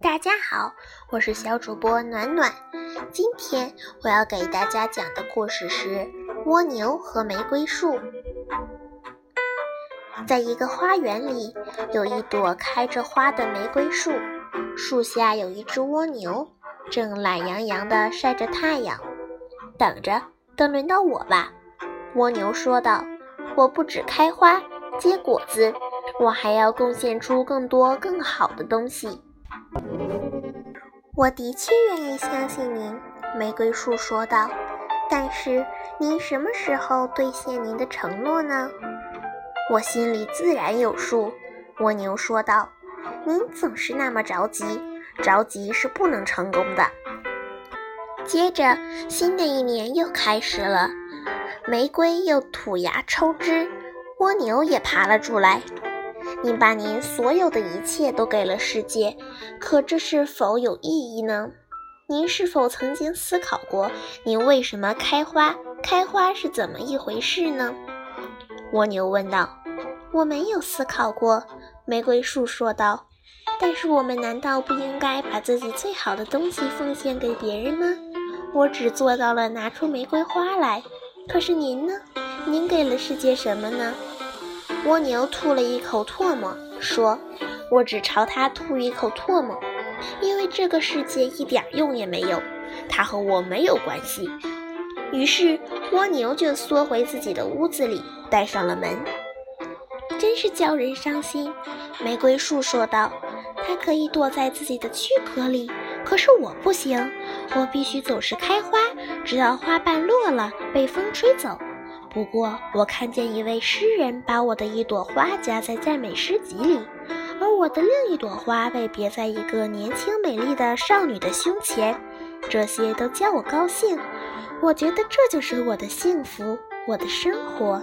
大家好，我是小主播暖暖。今天我要给大家讲的故事是《蜗牛和玫瑰树》。在一个花园里，有一朵开着花的玫瑰树，树下有一只蜗牛，正懒洋洋地晒着太阳。等着，等轮到我吧，蜗牛说道。我不止开花结果子，我还要贡献出更多更好的东西。我的确愿意相信您，玫瑰树说道。但是您什么时候兑现您的承诺呢？我心里自然有数，蜗牛说道。您总是那么着急，着急是不能成功的。接着，新的一年又开始了，玫瑰又吐芽抽枝，蜗牛也爬了出来。您把您所有的一切都给了世界，可这是否有意义呢？您是否曾经思考过，您为什么开花？开花是怎么一回事呢？蜗牛问道。我没有思考过，玫瑰树说道。但是我们难道不应该把自己最好的东西奉献给别人吗？我只做到了拿出玫瑰花来，可是您呢？您给了世界什么呢？蜗牛吐了一口唾沫，说：“我只朝它吐一口唾沫，因为这个世界一点用也没有，它和我没有关系。”于是蜗牛就缩回自己的屋子里，带上了门。真是叫人伤心，玫瑰树说道。它可以躲在自己的躯壳里，可是我不行，我必须总是开花，直到花瓣落了，被风吹走。不过，我看见一位诗人把我的一朵花夹在赞美诗集里，而我的另一朵花被别在一个年轻美丽的少女的胸前。这些都叫我高兴，我觉得这就是我的幸福，我的生活。